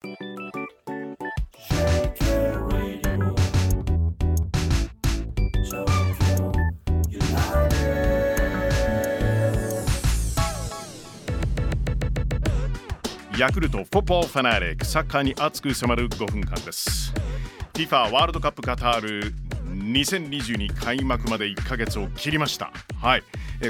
ヤクルトフォッポーファナリックサッカーに熱く迫る5分間です。FIFA ワールドカップカタール2022開幕まで1ヶ月を切りました。はい。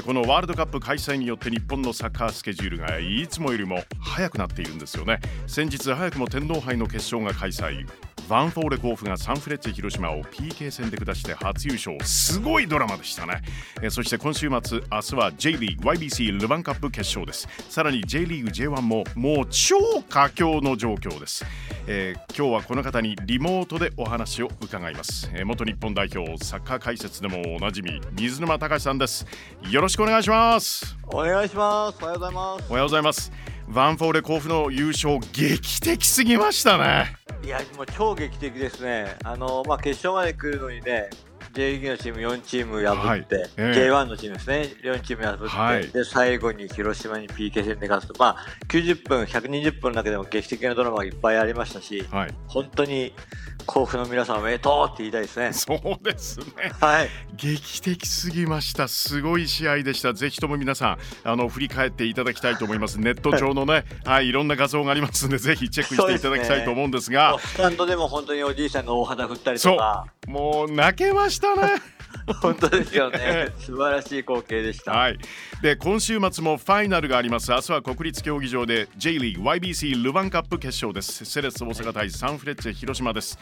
このワールドカップ開催によって日本のサッカースケジュールがいつもよりも早くなっているんですよね。先日早くも天皇杯の決勝が開催。ヴァンフォーレ甲府がサンフレッチェ広島を PK 戦で下して初優勝すごいドラマでしたね。えそして今週末明日は J リーグ YBC ルヴァンカップ決勝です。さらに J リーグ J1 ももう超佳境の状況です、えー、今日はこの方にリモートでお話を伺います、えー、元日本代表サッカー解説でもおなじみ水沼隆さんです。よろしくお願いします。お願いします。おはようございます。おはようございます。ヴァンフォーレ甲府の優勝劇的すぎましたねいやもう超劇的ですね。あのまあ決勝まで来るのにね J リーグのチーム4チーム破って、はい。えー、J1 のチームですね、4チーム破って、はい、で最後に広島に PK 戦で勝つと、まあ、90分、120分の中でも劇的なドラマがいっぱいありましたし、はい、本当に甲府の皆さんおめでとうって言いたいですね。そうですね。はい。劇的すぎました。すごい試合でした。ぜひとも皆さんあの振り返っていただきたいと思います。ネット上のね、はい、いろんな画像がありますのでぜひチェックしていただきたいと思うんですが、スタンドでも本当におじいさんが大肌振ったりとか、もう泣けましたね。本当ですよね。素晴らしい光景でした。はい。で今週末もファイナルがあります。明日は国立競技場で J リーグ YBC ルヴァンカップ決勝です。セレッソ大阪対サンフレッチェ広島です。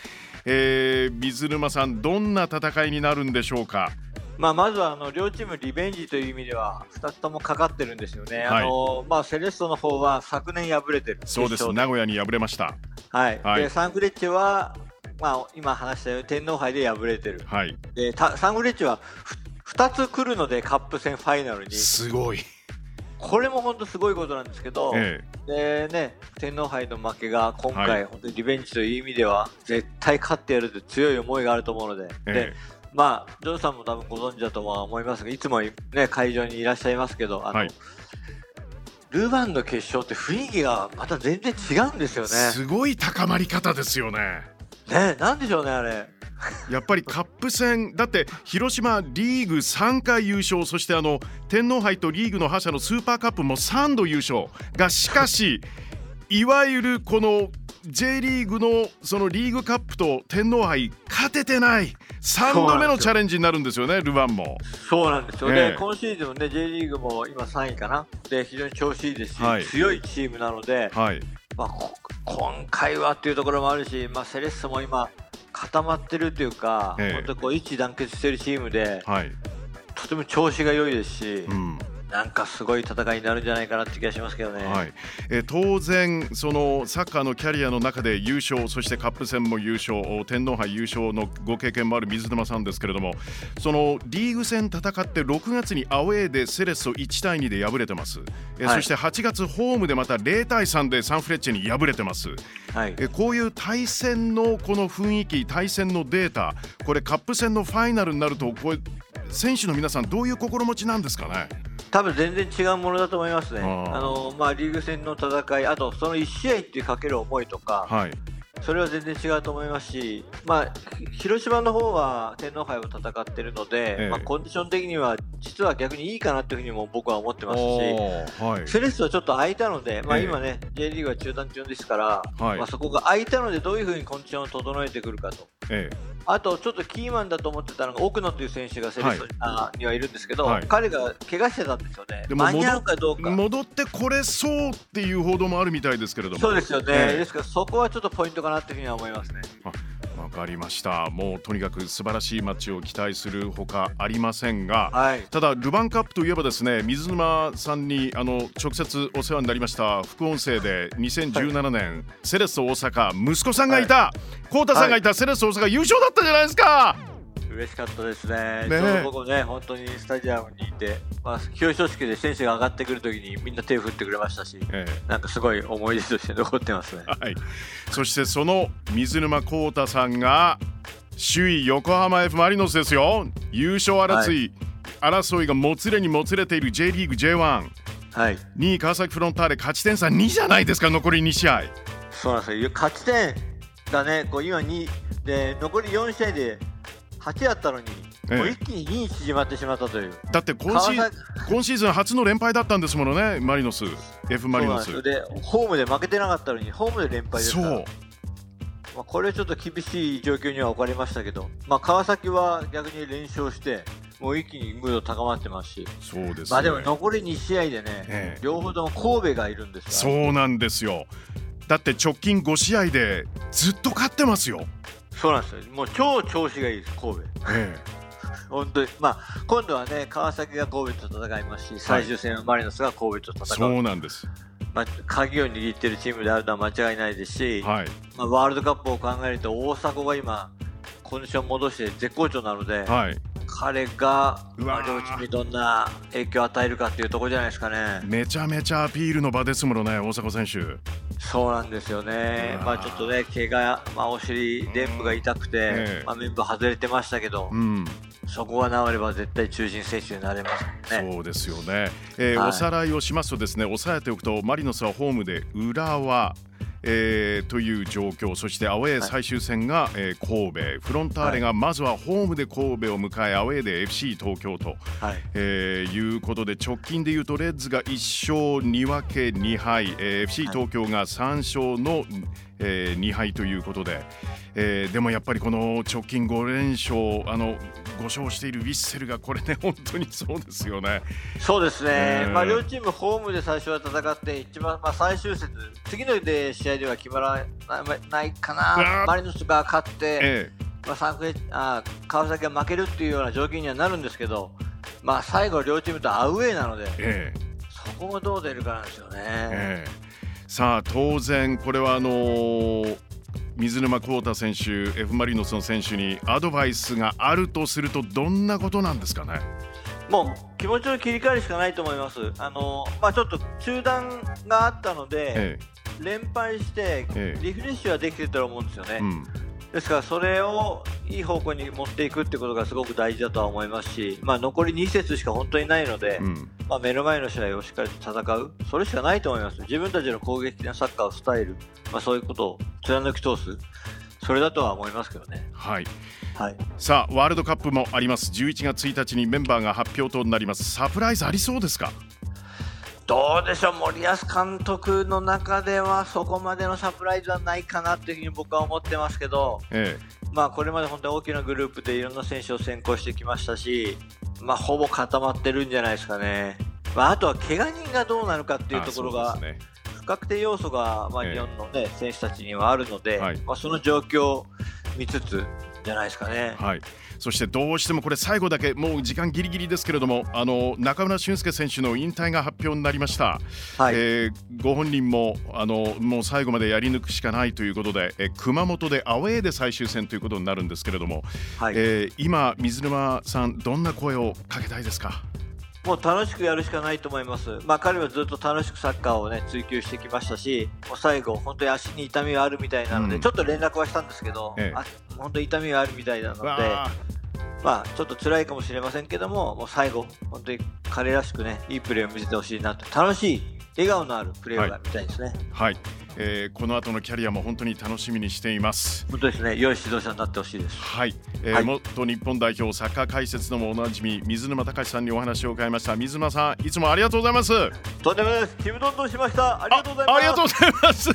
えー、水沼さんどんな戦いになるんでしょうか？まあ、まずはあの両チームリベンジという意味では2つともかかってるんですよね、はい、あのまあ、セレッソの方は昨年敗れてるそうです名古屋に敗れました、はい、はい、でサンフレッチェはまあ、今話したように天皇杯で敗れてる、はい、でサンフレッチェは2つ来るのでカップ戦ファイナルに。すごい。これも本当すごいことなんですけど、ええ、でね、天皇杯の負けが今回、はい、本当にリベンジという意味では絶対勝ってやるという強い思いがあると思うので。ええ、でまあ、ジョーさんも多分ご存知だとは思いますがいつも、ね、会場にいらっしゃいますけどあの、はい、ルヴァンの決勝って雰囲気がまた全然違うんですよね。すごい高まり方ですよね。ねなんでしょうねあれ。やっぱりカップ戦。だって広島リーグ3回優勝。そしてあの天皇杯とリーグの覇者のスーパーカップも3度優勝。がしかし いわゆるこの J リーグのそのリーグカップと天皇杯勝ててない。3度目のチャレンジになるんですよねルヴァンも。そうなんですよね、今シーズンね J リーグも今3位かな。で非常に調子いいですし、はい、強いチームなので、はい、まあ、今回はっていうところもあるし、まあ、セレッソも今固まってるというか、ええ、本当こう一致団結しているチームで、はい、とても調子が良いですし、うんなんかすごい戦いになるんじゃないかなって気がしますけどね、はい。え当然、そのサッカーのキャリアの中で優勝そしてカップ戦も優勝天皇杯優勝のご経験もある水沼さんですけれどもそのリーグ戦戦って6月にアウェーでセレッソ1対2で敗れてます、え、はい、そして8月ホームでまた0対3でサンフレッチェに敗れてます、はい、えこういう対戦のこの雰囲気対戦のデータこれカップ戦のファイナルになるとこれ選手の皆さんどういう心持ちなんですかね？多分全然違うものだと思いますね。あのまあ、リーグ戦の戦い、あとその1試合ってかける思いとか、はい、それは全然違うと思いますし、まあ、広島の方は天皇杯を戦っているので、ええ、まあ、コンディション的には実は逆にいいかなというふうにも僕は思ってますし、はい、セレッソはちょっと空いたので、まあ、今ね、え、J リーグは中断中ですから、はい、まあ、そこが空いたのでどういうふうにコンディションを整えてくるかと。あとちょっとキーマンだと思ってたのが奥野という選手がセレッソに,、はい、るんですけど、はい、彼が怪我してたんですよね。間に合うかどうか。戻ってこれそうっていう報道もあるみたいですけれども。そうですよね。えー、ですからそこはちょっとポイントかなというふうには思いますね。わかりました。もうとにかく素晴らしいマッチを期待するほかありませんが、はい、ただルヴァンカップといえばですね水沼さんにあの直接お世話になりました副音声で2017年、はい、セレッソ大阪息子さんがいた。浩太、はい、さんがいたセレッソ大阪優勝だったじゃないですか嬉しかったですね、ね。僕ね、本当にスタジアムにいて、まあ、表彰式で選手が上がってくるときにみんな手を振ってくれましたし、ええ、なんかすごい思い出として残ってますね。はい、そしてその水沼宏太さんが首位横浜 F・ マリノスですよ、優勝争い、はい、争いがもつれにもつれている J リーグ J1、はい、2位川崎フロンターレ勝ち点差2じゃないですか、残り2試合。そうなんですよ。勝ち点がね。こう今2で残り4試合で8あったのに、ええ、もう一気に2に縮まってしまったという。だって今シ今シーズン初の連敗だったんですものねマリノス F マリノス。でホームで負けてなかったのにホームで連敗ですから。そう。まあ、これちょっと厳しい状況には置かれましたけど、まあ、川崎は逆に連勝して、もう一気にムード高まってますし、そうです、ね、まあでも残り2試合でね、ええ、両方とも神戸がいるんですよ。そうなんですよ。だって直近5試合でずっと勝ってますよ。そうなんですよ。もう超調子がいいです、神戸。ええ、本当に、まあ、今度はね、川崎が神戸と戦いますし、最終戦はマリノスが神戸と戦う。そうなんです。まあ、鍵を握っているチームであるのは間違いないですし、はい、まあ、ワールドカップを考えると大迫が今コンディション戻して絶好調なので、はい、彼が、まあ、両チームにどんな影響を与えるかっていうところじゃないですかね。めちゃめちゃアピールの場ですものね大迫選手。そうなんですよね、まあ、ちょっとね怪我、まあ、お尻、臀部が痛くて、えー、まあ、メンバー外れてましたけど、うん、そこが治れば絶対中心選手になれますね。そうですよね、えーはい、おさらいをしますとですね押さえておくとマリノスはホームで浦和えー、という状況そしてアウェー最終戦が、はい、えー、神戸。フロンターレがまずはホームで神戸を迎えアウェーで FC 東京と、はい、えー、いうことで直近でいうとレッズが1勝2分け2敗、えー、FC 東京が3勝の、えー、2敗ということで、えー、でもやっぱりこの直近5連勝あの5勝しているウィッセルがこれね本当にそうですよね。そうですね、えー、まあ、両チームホームで最初は戦って一番、まあ、最終節次ので試合では決まらないかな。マリノスが勝って、えー、まあ、サンフレあ川崎が負けるっていうような状況にはなるんですけど、まあ、最後両チームとアウェーなので、えー、そこもどう出るかなんですよね。えーさあ当然これはあのー、水沼宏太選手 F・ マリノスの選手にアドバイスがあるとするとどんなことなんですかね？もう気持ちの切り替えるしかないと思います。あのまあ、ちょっと中断があったので、ええ、連敗してリフレッシュはできてたと思うんですよね。うん。ですからそれをいい方向に持っていくってことがすごく大事だとは思いますし、まあ、残り2節しか本当にないので、うん、まあ、目の前の試合をしっかりと戦う。それしかないと思います。自分たちの攻撃的なサッカーをスタイル、まあ、そういうことを貫き通す。それだとは思いますけどね。はい。はい、さあワールドカップもあります。11月1日にメンバーが発表となります。サプライズありそうですか？どうでしょう、森保監督の中ではそこまでのサプライズはないかなというふうに僕は思ってますけど、ええ、まあ、これまで本当に大きなグループでいろんな選手を選考してきましたし、まあ、ほぼ固まってるんじゃないですかね、まあ、あとは怪我人がどうなるかっていうところが、ね、不確定要素が、まあ、日本のね、え、選手たちにはあるので、はい、まあ、その状況を見つつじゃないですかね。はいそしてどうしてもこれ最後だけもう時間ギリギリですけれどもあの中村俊輔選手の引退が発表になりました、はい、えー、ご本人もあのもう最後までやり抜くしかないということで、え熊本でアウェーで最終戦ということになるんですけれども、はい、えー、今水沼さんどんな声をかけたいですか？もう楽しくやるしかないと思います、まあ、彼はずっと楽しくサッカーを、ね、追求してきましたし、もう最後、本当に足に痛みがあるみたいなので、うん、ちょっと連絡はしたんですけど、ええ、本当に痛みがあるみたいなので、まあ、ちょっと辛いかもしれませんけども、もう最後、本当に彼らしくね、いいプレーを見せてほしいなと、楽しい、笑顔のあるプレーが見たいですね。はい、はいえー、この後のキャリアも本当に楽しみにしています。本当ですね。良い指導者になってほしいです。はい、えー、はい、元日本代表サッカー解説のもおなじみ水沼隆さんにお話を伺いました。水沼さんいつもありがとうございます。とんでもないです。ちむどんどんしました。ありがとうございます。ありがとうございます。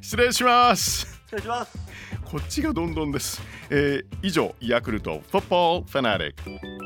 失礼します。失礼しますこっちがどんどんです、えー、以上ヤクルトフォッポーファナリック。